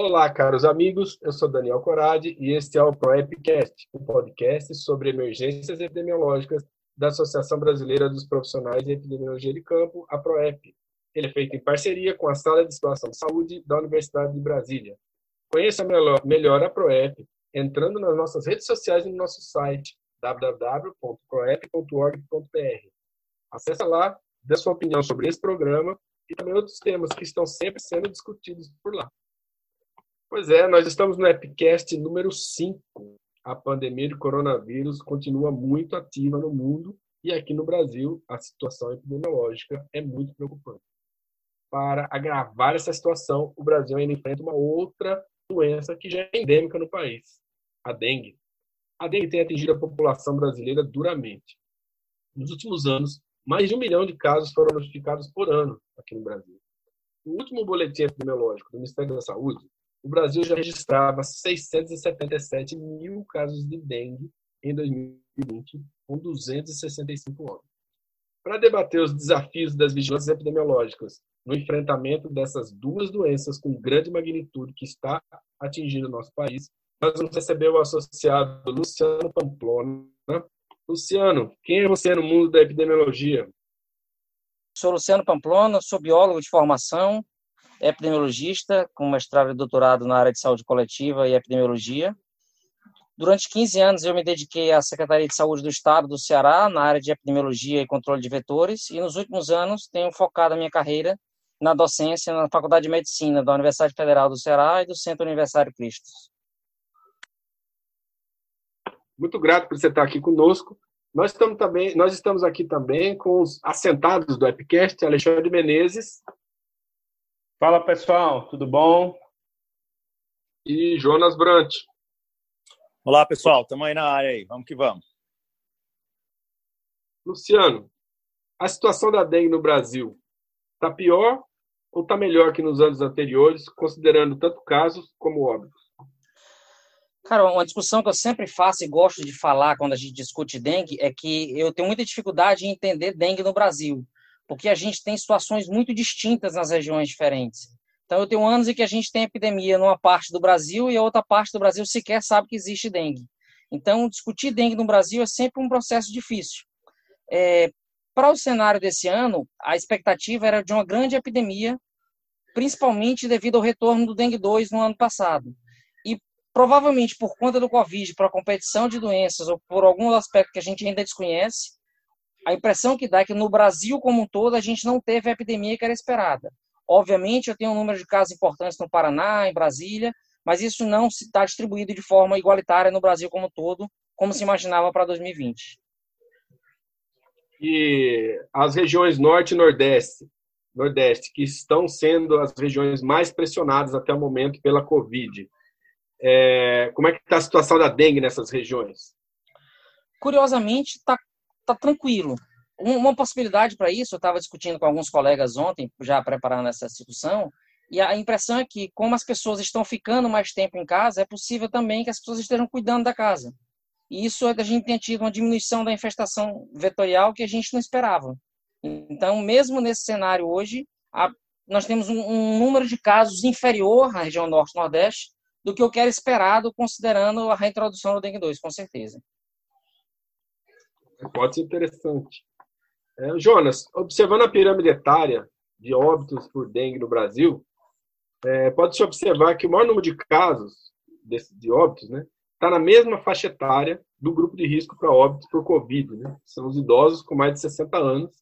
Olá, caros amigos. Eu sou Daniel Corade e este é o ProEpcast, um podcast sobre emergências epidemiológicas da Associação Brasileira dos Profissionais de Epidemiologia de Campo, a ProEP. Ele é feito em parceria com a Sala de Situação de Saúde da Universidade de Brasília. Conheça melhor a ProEP entrando nas nossas redes sociais e no nosso site www.proep.org.br. Acesse lá, dê sua opinião sobre esse programa e também outros temas que estão sempre sendo discutidos por lá. Pois é, nós estamos no Epicast número 5. A pandemia de coronavírus continua muito ativa no mundo e aqui no Brasil a situação epidemiológica é muito preocupante. Para agravar essa situação, o Brasil ainda enfrenta uma outra doença que já é endêmica no país, a dengue. A dengue tem atingido a população brasileira duramente. Nos últimos anos, mais de um milhão de casos foram notificados por ano aqui no Brasil. No último boletim epidemiológico do Ministério da Saúde, o Brasil já registrava 677 mil casos de dengue em 2020, com 265 óbitos. Para debater os desafios das vigilâncias epidemiológicas no enfrentamento dessas duas doenças com grande magnitude que está atingindo o nosso país, nós vamos receber o associado Luciano Pamplona. Luciano, quem é você no mundo da epidemiologia? Sou Luciano Pamplona, sou biólogo de formação, epidemiologista, com mestrado e doutorado na área de saúde coletiva e epidemiologia. Durante 15 anos eu me dediquei à Secretaria de Saúde do Estado do Ceará, na área de epidemiologia e controle de vetores, e nos últimos anos tenho focado a minha carreira na docência na Faculdade de Medicina da Universidade Federal do Ceará e do Centro Universitário Cristo. Muito grato por você estar aqui conosco. Nós estamos, também, nós estamos aqui também com os assentados do Epicast, Alexandre Menezes Fala pessoal, tudo bom? E Jonas Brant. Olá pessoal, estamos aí na área aí, vamos que vamos. Luciano, a situação da dengue no Brasil está pior ou está melhor que nos anos anteriores, considerando tanto casos como óbitos? Cara, uma discussão que eu sempre faço e gosto de falar quando a gente discute dengue é que eu tenho muita dificuldade em entender dengue no Brasil porque a gente tem situações muito distintas nas regiões diferentes. Então, eu tenho anos em que a gente tem epidemia numa parte do Brasil e a outra parte do Brasil sequer sabe que existe dengue. Então, discutir dengue no Brasil é sempre um processo difícil. É, para o cenário desse ano, a expectativa era de uma grande epidemia, principalmente devido ao retorno do dengue 2 no ano passado. E provavelmente por conta do Covid, para a competição de doenças ou por algum aspecto que a gente ainda desconhece, a impressão que dá é que no Brasil como um todo a gente não teve a epidemia que era esperada. Obviamente, eu tenho um número de casos importantes no Paraná, em Brasília, mas isso não está distribuído de forma igualitária no Brasil como um todo, como se imaginava para 2020. E as regiões Norte e Nordeste, Nordeste, que estão sendo as regiões mais pressionadas até o momento pela Covid, é, como é que está a situação da dengue nessas regiões? Curiosamente, está tá tranquilo. Uma possibilidade para isso, eu estava discutindo com alguns colegas ontem, já preparando essa discussão, e a impressão é que, como as pessoas estão ficando mais tempo em casa, é possível também que as pessoas estejam cuidando da casa. E isso é a gente tem tido uma diminuição da infestação vetorial que a gente não esperava. Então, mesmo nesse cenário hoje, a, nós temos um, um, número de casos inferior na região norte-nordeste do que o que era esperado, considerando a reintrodução do dengue 2, com certeza. Pode ser interessante. É, Jonas, observando a pirâmide etária de óbitos por dengue no Brasil, é, pode-se observar que o maior número de casos de, de óbitos né, está na mesma faixa etária do grupo de risco para óbitos por Covid. Né? São os idosos com mais de 60 anos.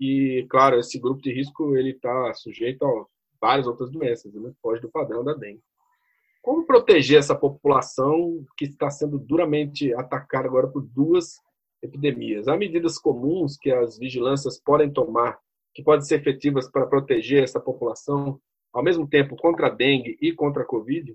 E, claro, esse grupo de risco ele está sujeito a várias outras doenças, né? foge do padrão da dengue. Como proteger essa população que está sendo duramente atacada agora por duas epidemias. Há medidas comuns que as vigilâncias podem tomar, que podem ser efetivas para proteger essa população, ao mesmo tempo contra a dengue e contra a Covid?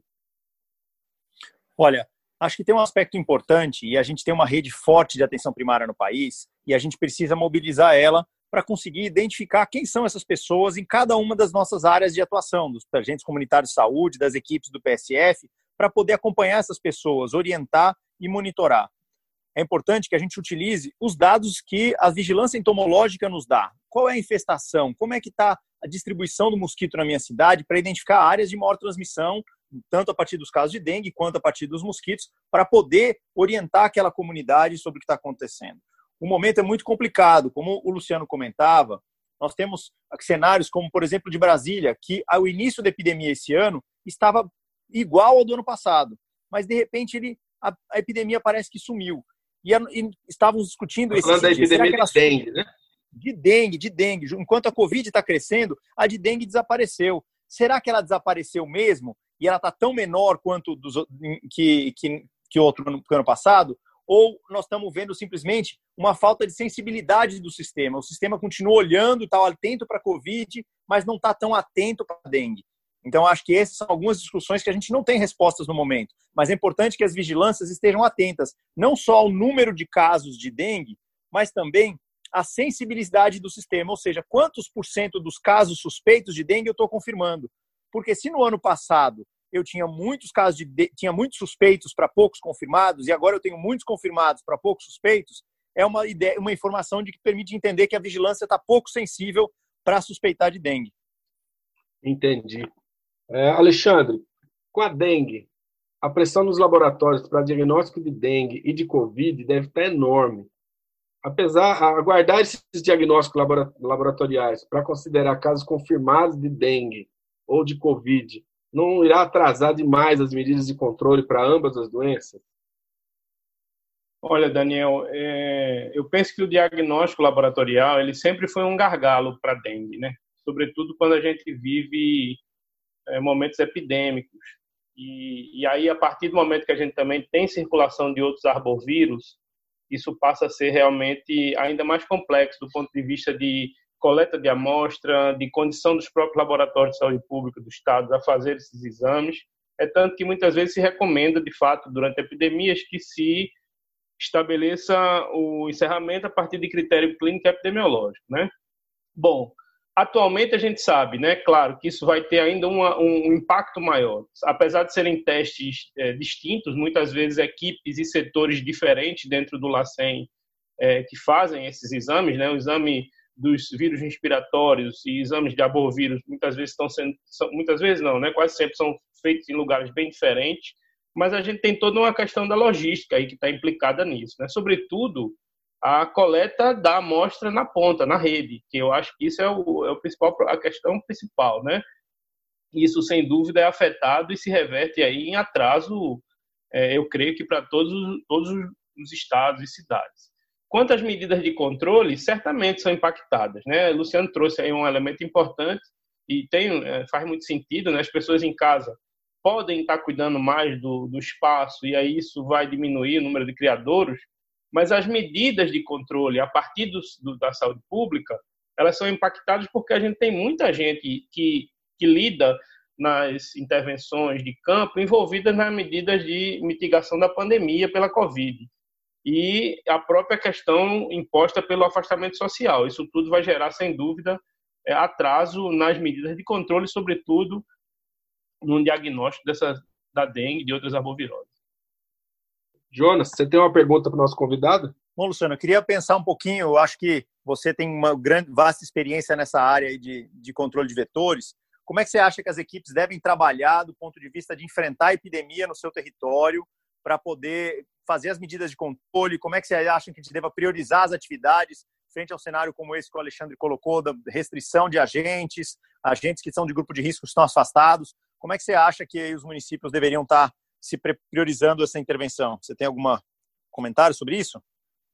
Olha, acho que tem um aspecto importante e a gente tem uma rede forte de atenção primária no país e a gente precisa mobilizar ela para conseguir identificar quem são essas pessoas em cada uma das nossas áreas de atuação, dos agentes comunitários de saúde, das equipes do PSF, para poder acompanhar essas pessoas, orientar e monitorar é importante que a gente utilize os dados que a vigilância entomológica nos dá. Qual é a infestação? Como é que está a distribuição do mosquito na minha cidade para identificar áreas de maior transmissão tanto a partir dos casos de dengue quanto a partir dos mosquitos, para poder orientar aquela comunidade sobre o que está acontecendo. O momento é muito complicado, como o Luciano comentava, nós temos cenários como, por exemplo, de Brasília, que ao início da epidemia esse ano estava igual ao do ano passado, mas de repente ele, a, a epidemia parece que sumiu. E, e estávamos discutindo esse da epidemia de dengue, né? De dengue, de dengue. Enquanto a Covid está crescendo, a de dengue desapareceu. Será que ela desapareceu mesmo? E ela está tão menor quanto dos, que, que, que outro ano, ano passado? ou nós estamos vendo simplesmente uma falta de sensibilidade do sistema. O sistema continua olhando, está atento para a Covid, mas não está tão atento para a dengue. Então, acho que essas são algumas discussões que a gente não tem respostas no momento, mas é importante que as vigilâncias estejam atentas, não só ao número de casos de dengue, mas também à sensibilidade do sistema, ou seja, quantos por cento dos casos suspeitos de dengue eu estou confirmando. Porque se no ano passado eu tinha muitos casos de, tinha muitos suspeitos para poucos confirmados e agora eu tenho muitos confirmados para poucos suspeitos, é uma ideia, uma informação de que permite entender que a vigilância está pouco sensível para suspeitar de dengue. Entendi. É, Alexandre, com a dengue, a pressão nos laboratórios para diagnóstico de dengue e de covid deve estar enorme. Apesar aguardar esses diagnósticos laboratoriais para considerar casos confirmados de dengue ou de covid não irá atrasar demais as medidas de controle para ambas as doenças? Olha, Daniel, é, eu penso que o diagnóstico laboratorial ele sempre foi um gargalo para dengue, né? Sobretudo quando a gente vive é, momentos epidêmicos. E, e aí, a partir do momento que a gente também tem circulação de outros arbovírus, isso passa a ser realmente ainda mais complexo do ponto de vista de coleta de amostra, de condição dos próprios laboratórios de saúde pública do Estado a fazer esses exames. É tanto que muitas vezes se recomenda, de fato, durante epidemias, que se estabeleça o encerramento a partir de critério clínico epidemiológico, né? Bom, atualmente a gente sabe, né, claro, que isso vai ter ainda uma, um impacto maior. Apesar de serem testes é, distintos, muitas vezes equipes e setores diferentes dentro do LACEN é, que fazem esses exames, né? O exame dos vírus respiratórios e exames de arbovírus muitas vezes estão sendo, muitas vezes não, né? Quase sempre são feitos em lugares bem diferentes, mas a gente tem toda uma questão da logística aí que está implicada nisso, né? Sobretudo a coleta da amostra na ponta, na rede, que eu acho que isso é o, é o principal, a questão principal, né? Isso sem dúvida é afetado e se reverte aí em atraso, é, eu creio que para todos todos os estados e cidades. Quanto às medidas de controle, certamente são impactadas. Né? O Luciano trouxe aí um elemento importante e tem, é, faz muito sentido, né? as pessoas em casa podem estar cuidando mais do, do espaço e aí isso vai diminuir o número de criadouros, mas as medidas de controle a partir do, do, da saúde pública, elas são impactadas porque a gente tem muita gente que, que lida nas intervenções de campo envolvidas nas medidas de mitigação da pandemia pela Covid e a própria questão imposta pelo afastamento social. Isso tudo vai gerar, sem dúvida, é, atraso nas medidas de controle, sobretudo no diagnóstico dessa, da dengue e de outras arboviroses. Jonas, você tem uma pergunta para o nosso convidado? Bom, Luciano, eu queria pensar um pouquinho, eu acho que você tem uma grande, vasta experiência nessa área de, de controle de vetores. Como é que você acha que as equipes devem trabalhar do ponto de vista de enfrentar a epidemia no seu território para poder fazer as medidas de controle? Como é que você acha que a gente deva priorizar as atividades frente a um cenário como esse que o Alexandre colocou, da restrição de agentes, agentes que são de grupo de risco estão afastados? Como é que você acha que os municípios deveriam estar se priorizando essa intervenção? Você tem algum comentário sobre isso?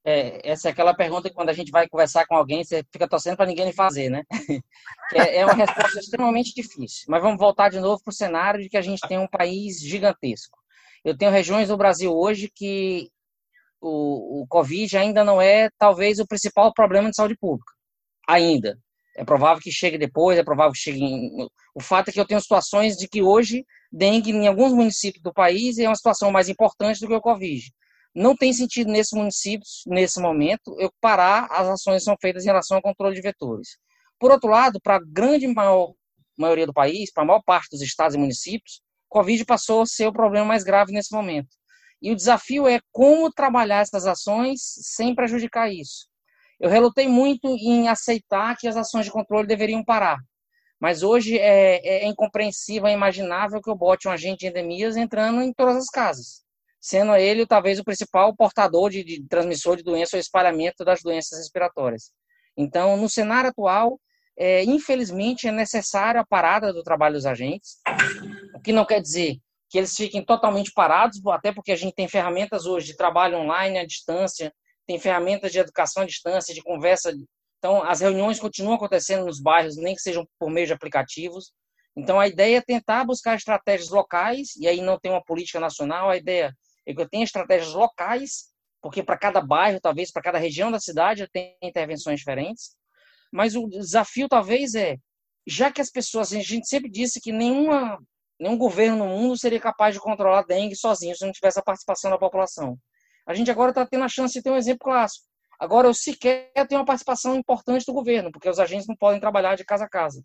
É, essa é aquela pergunta que quando a gente vai conversar com alguém, você fica torcendo para ninguém fazer, né? é, é uma resposta extremamente difícil. Mas vamos voltar de novo para o cenário de que a gente tem um país gigantesco. Eu tenho regiões no Brasil hoje que o, o Covid ainda não é, talvez, o principal problema de saúde pública. Ainda. É provável que chegue depois, é provável que chegue. Em... O fato é que eu tenho situações de que hoje dengue em alguns municípios do país é uma situação mais importante do que o Covid. Não tem sentido nesses municípios, nesse momento, eu parar as ações que são feitas em relação ao controle de vetores. Por outro lado, para a grande maior, maioria do país, para a maior parte dos estados e municípios, Covid passou a ser o problema mais grave nesse momento. E o desafio é como trabalhar essas ações sem prejudicar isso. Eu relutei muito em aceitar que as ações de controle deveriam parar, Mas hoje é, é, é incompreensível, é imaginável que eu bote um agente de endemias entrando em todas as casas, sendo ele talvez o principal portador de, de transmissor de doença ou espalhamento das doenças respiratórias. Então, no cenário atual, é, infelizmente, é necessária a parada do trabalho dos agentes, o que não quer dizer que eles fiquem totalmente parados, até porque a gente tem ferramentas hoje de trabalho online à distância, tem ferramentas de educação à distância, de conversa. Então, as reuniões continuam acontecendo nos bairros, nem que sejam por meio de aplicativos. Então, a ideia é tentar buscar estratégias locais, e aí não tem uma política nacional, a ideia é que eu tenha estratégias locais, porque para cada bairro, talvez para cada região da cidade, tem intervenções diferentes. Mas o desafio, talvez, é, já que as pessoas, a gente sempre disse que nenhuma, nenhum governo no mundo seria capaz de controlar a dengue sozinho, se não tivesse a participação da população. A gente agora está tendo a chance de ter um exemplo clássico. Agora, eu sequer tenho uma participação importante do governo, porque os agentes não podem trabalhar de casa a casa.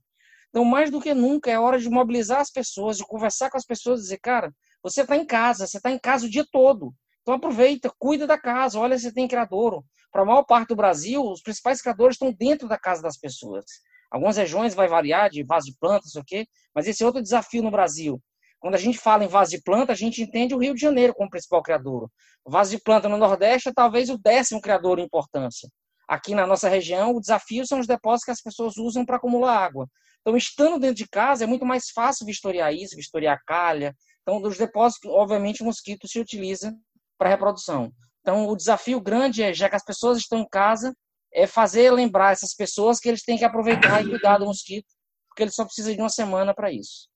Então, mais do que nunca, é hora de mobilizar as pessoas, de conversar com as pessoas e dizer, cara, você está em casa, você está em casa o dia todo. Então, aproveita, cuida da casa. Olha, você tem criador. Para a maior parte do Brasil, os principais criadores estão dentro da casa das pessoas. Algumas regiões vai variar de vaso de plantas, o quê? Mas esse é outro desafio no Brasil. Quando a gente fala em vaso de planta, a gente entende o Rio de Janeiro como principal criador. O vaso de planta no Nordeste é talvez o décimo criador em importância. Aqui na nossa região, o desafio são os depósitos que as pessoas usam para acumular água. Então, estando dentro de casa, é muito mais fácil vistoriar isso, vistoriar calha. Então, dos depósitos, obviamente, o mosquito se utiliza para reprodução. Então, o desafio grande é, já que as pessoas estão em casa, é fazer lembrar essas pessoas que eles têm que aproveitar e cuidar do mosquito, porque eles só precisam de uma semana para isso.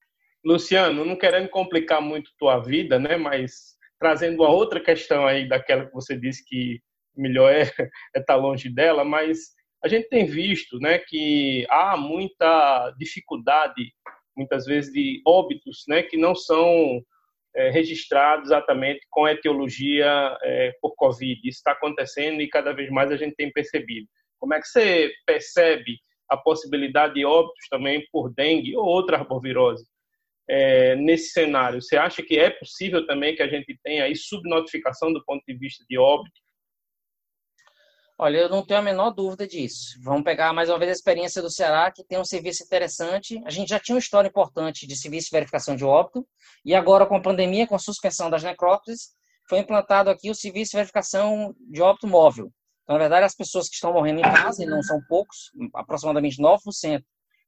Luciano, não querendo complicar muito tua vida, né, mas trazendo uma outra questão aí daquela que você disse que melhor é estar é tá longe dela, mas a gente tem visto, né, que há muita dificuldade, muitas vezes de óbitos, né, que não são é, registrados exatamente com etiologia é, por Covid. Isso está acontecendo e cada vez mais a gente tem percebido. Como é que você percebe a possibilidade de óbitos também por dengue ou outra arbovirose? É, nesse cenário? Você acha que é possível também que a gente tenha aí subnotificação do ponto de vista de óbito? Olha, eu não tenho a menor dúvida disso. Vamos pegar mais uma vez a experiência do Ceará, que tem um serviço interessante. A gente já tinha uma história importante de serviço de verificação de óbito, e agora com a pandemia, com a suspensão das necrópsias, foi implantado aqui o serviço de verificação de óbito móvel. Então, na verdade, as pessoas que estão morrendo em casa, e não são poucos, aproximadamente 9%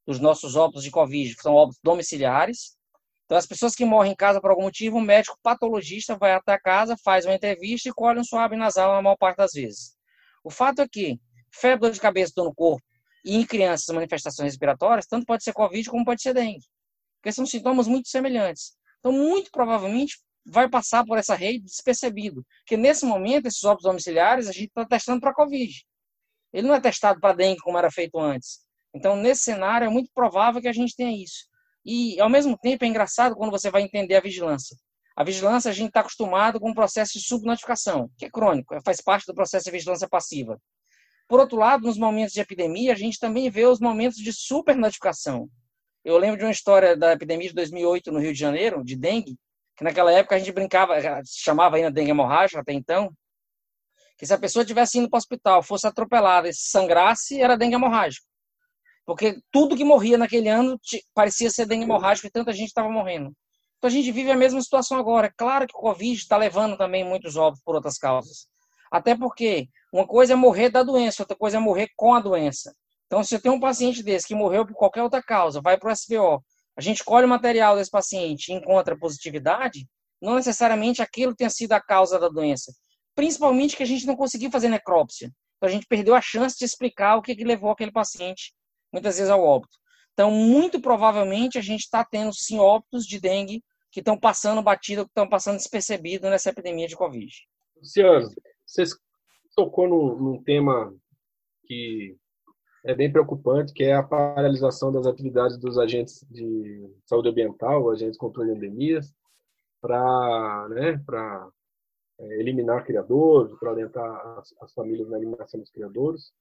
dos nossos óbitos de Covid são óbitos domiciliares, então, as pessoas que morrem em casa por algum motivo, o médico patologista vai até a casa, faz uma entrevista e colhe um suave nasal na maior parte das vezes. O fato é que febre, dor de cabeça, dor no corpo e em crianças manifestações respiratórias, tanto pode ser Covid como pode ser dengue. Porque são sintomas muito semelhantes. Então, muito provavelmente, vai passar por essa rede despercebido. Porque nesse momento, esses óbitos domiciliares, a gente está testando para Covid. Ele não é testado para dengue como era feito antes. Então, nesse cenário, é muito provável que a gente tenha isso. E, ao mesmo tempo, é engraçado quando você vai entender a vigilância. A vigilância, a gente está acostumado com o processo de subnotificação, que é crônico, faz parte do processo de vigilância passiva. Por outro lado, nos momentos de epidemia, a gente também vê os momentos de supernotificação. Eu lembro de uma história da epidemia de 2008 no Rio de Janeiro, de dengue, que naquela época a gente brincava, chamava ainda dengue hemorrágica até então, que se a pessoa tivesse indo para o hospital, fosse atropelada e sangrasse, era dengue hemorrágico. Porque tudo que morria naquele ano parecia ser dengue hemorrágico e tanta gente estava morrendo. Então a gente vive a mesma situação agora. É claro que o Covid está levando também muitos óbitos por outras causas. Até porque uma coisa é morrer da doença, outra coisa é morrer com a doença. Então, se você tem um paciente desse que morreu por qualquer outra causa, vai para o SVO, a gente colhe o material desse paciente e encontra positividade, não necessariamente aquilo tenha sido a causa da doença. Principalmente que a gente não conseguiu fazer necrópsia. Então, a gente perdeu a chance de explicar o que, que levou aquele paciente muitas vezes ao óbito. Então, muito provavelmente, a gente está tendo sim óbitos de dengue que estão passando batido, que estão passando despercebido nessa epidemia de Covid. Luciano, você tocou num, num tema que é bem preocupante, que é a paralisação das atividades dos agentes de saúde ambiental, agentes de controle de endemias, para né, é, eliminar criadores, para orientar as, as famílias na eliminação dos criadores.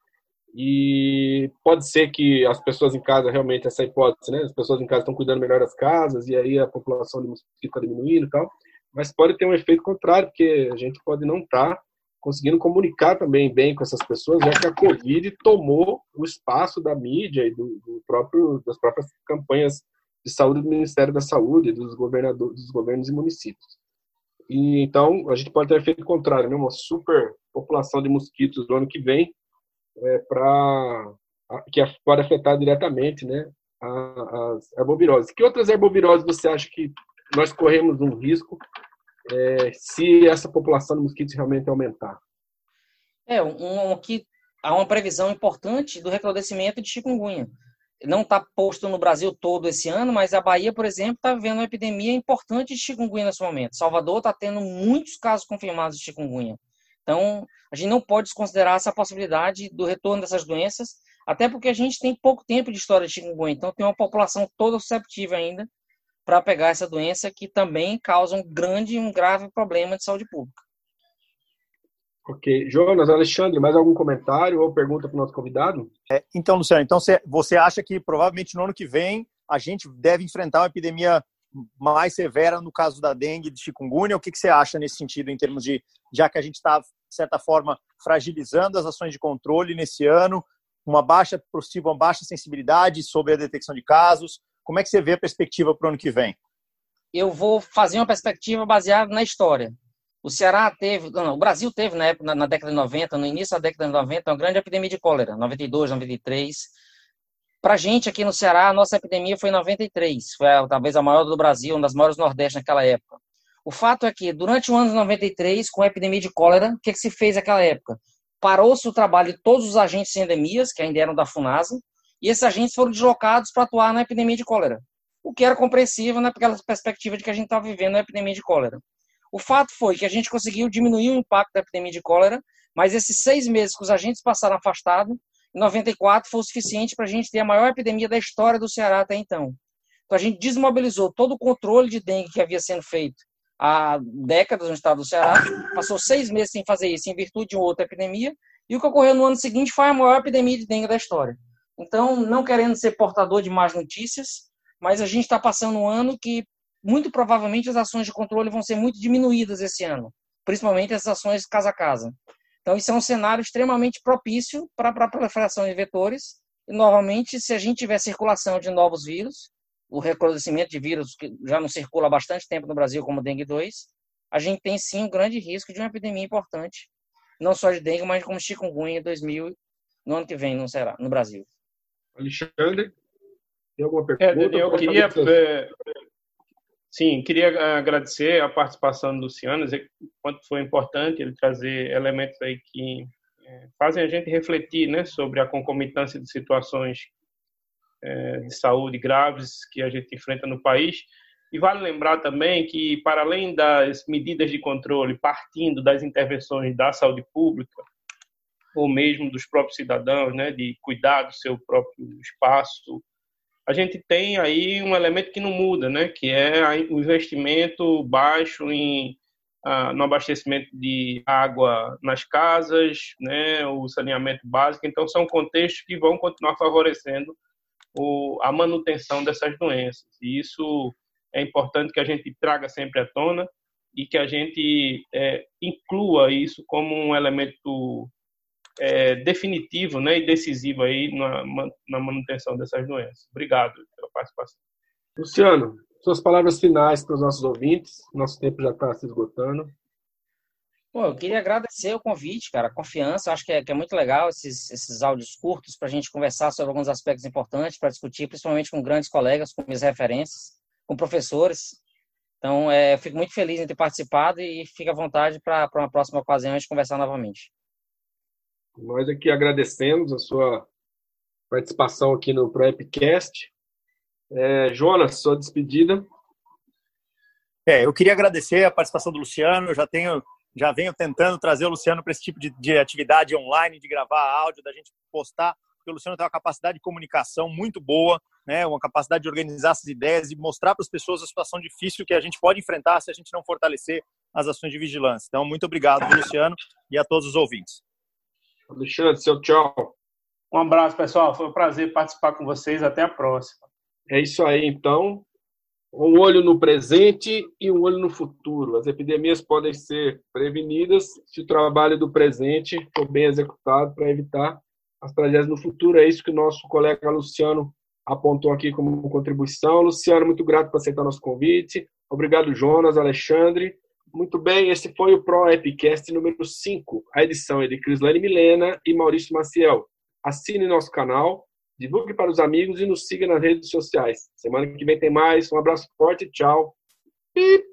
E pode ser que as pessoas em casa, realmente, essa hipótese, né? As pessoas em casa estão cuidando melhor das casas e aí a população de mosquito está diminuindo e tal. Mas pode ter um efeito contrário, porque a gente pode não estar tá conseguindo comunicar também bem com essas pessoas, já que a Covid tomou o espaço da mídia e do, do próprio, das próprias campanhas de saúde do Ministério da Saúde, dos governadores, dos governos e municípios. E então a gente pode ter feito o contrário, né? uma super população de mosquitos do ano que vem, é, para que pode afetar diretamente, né, as herboviroses. Que outras herboviroses você acha que nós corremos um risco é, se essa população de mosquitos realmente aumentar? É, um, que há uma previsão importante do recrudescimento de chikungunya. Não está posto no Brasil todo esse ano, mas a Bahia, por exemplo, está vivendo uma epidemia importante de chikungunya nesse momento. Salvador está tendo muitos casos confirmados de chikungunya. Então, a gente não pode desconsiderar essa possibilidade do retorno dessas doenças, até porque a gente tem pouco tempo de história de chikungunya. Então, tem uma população toda susceptível ainda para pegar essa doença que também causa um grande e um grave problema de saúde pública. Ok. Jonas, Alexandre, mais algum comentário ou pergunta para o nosso convidado? É, então, Luciano, então você acha que provavelmente no ano que vem a gente deve enfrentar uma epidemia mais severa no caso da dengue de chikungunya? O que, que você acha nesse sentido, em termos de, já que a gente está, de certa forma, fragilizando as ações de controle nesse ano, uma baixa possível, uma baixa sensibilidade sobre a detecção de casos, como é que você vê a perspectiva para o ano que vem? Eu vou fazer uma perspectiva baseada na história. O Ceará teve, não, o Brasil teve na, época, na, década de 90, no início da década de 90, uma grande epidemia de cólera, 92, 93. Para a gente aqui no Ceará, a nossa epidemia foi em 93, foi talvez a maior do Brasil, uma das maiores do Nordeste naquela época. O fato é que, durante o ano de 93, com a epidemia de cólera, o que, que se fez naquela época? Parou-se o trabalho de todos os agentes de endemias, que ainda eram da FUNASA, e esses agentes foram deslocados para atuar na epidemia de cólera, o que era compreensível naquela perspectiva de que a gente estava vivendo a epidemia de cólera. O fato foi que a gente conseguiu diminuir o impacto da epidemia de cólera, mas esses seis meses que os agentes passaram afastados, em 94 foi o suficiente para a gente ter a maior epidemia da história do Ceará até então. Então a gente desmobilizou todo o controle de dengue que havia sendo feito há décadas no estado do Ceará, passou seis meses sem fazer isso em virtude de outra epidemia, e o que ocorreu no ano seguinte foi a maior epidemia de dengue da história. Então, não querendo ser portador de más notícias, mas a gente está passando um ano que, muito provavelmente, as ações de controle vão ser muito diminuídas esse ano, principalmente as ações casa a casa. Então, isso é um cenário extremamente propício para a proliferação de vetores. E, novamente, se a gente tiver circulação de novos vírus, o recrudescimento de vírus que já não circula há bastante tempo no Brasil, como dengue 2, a gente tem sim um grande risco de uma epidemia importante, não só de dengue, mas como chikungunya em 2000, no ano que vem, não será, no Brasil. Alexandre, tem alguma é, pergunta? É, eu queria. É, sim, queria agradecer a participação do Luciano, dizer quanto foi importante ele trazer elementos aí que é, fazem a gente refletir né, sobre a concomitância de situações é, de saúde graves que a gente enfrenta no país. E vale lembrar também que, para além das medidas de controle, partindo das intervenções da saúde pública, ou mesmo dos próprios cidadãos, né, de cuidar do seu próprio espaço. A gente tem aí um elemento que não muda, né, que é o investimento baixo em ah, no abastecimento de água nas casas, né, o saneamento básico. Então, são contextos que vão continuar favorecendo o, a manutenção dessas doenças. E isso é importante que a gente traga sempre à tona e que a gente é, inclua isso como um elemento é, definitivo né, e decisivo aí na, na manutenção dessas doenças. Obrigado pela participação. Luciano, suas palavras finais para os nossos ouvintes. Nosso tempo já está se esgotando. Bom, eu queria agradecer o convite, cara, a confiança. Acho que é, que é muito legal esses, esses áudios curtos para a gente conversar sobre alguns aspectos importantes para discutir, principalmente com grandes colegas, com minhas referências, com professores. Então, é, eu fico muito feliz em ter participado e fica à vontade para uma próxima ocasião a gente conversar novamente. Nós aqui agradecemos a sua participação aqui no ProEpcast. É, Jonas, sua despedida. É, eu queria agradecer a participação do Luciano. Eu já tenho, já venho tentando trazer o Luciano para esse tipo de, de, atividade online, de gravar áudio, da gente postar. Porque o Luciano tem uma capacidade de comunicação muito boa, né? Uma capacidade de organizar essas ideias e mostrar para as pessoas a situação difícil que a gente pode enfrentar se a gente não fortalecer as ações de vigilância. Então, muito obrigado, Luciano, e a todos os ouvintes. Alexandre, seu tchau. Um abraço, pessoal. Foi um prazer participar com vocês. Até a próxima. É isso aí, então. um olho no presente e um olho no futuro. As epidemias podem ser prevenidas se o trabalho do presente for bem executado para evitar as tragédias no futuro. É isso que o nosso colega Luciano apontou aqui como contribuição. Luciano, muito grato por aceitar nosso convite. Obrigado, Jonas, Alexandre. Muito bem, esse foi o Pro Epicast número 5. A edição é de Crislane Milena e Maurício Maciel. Assine nosso canal divulgue para os amigos e nos siga nas redes sociais. Semana que vem tem mais. Um abraço forte, tchau. Pip.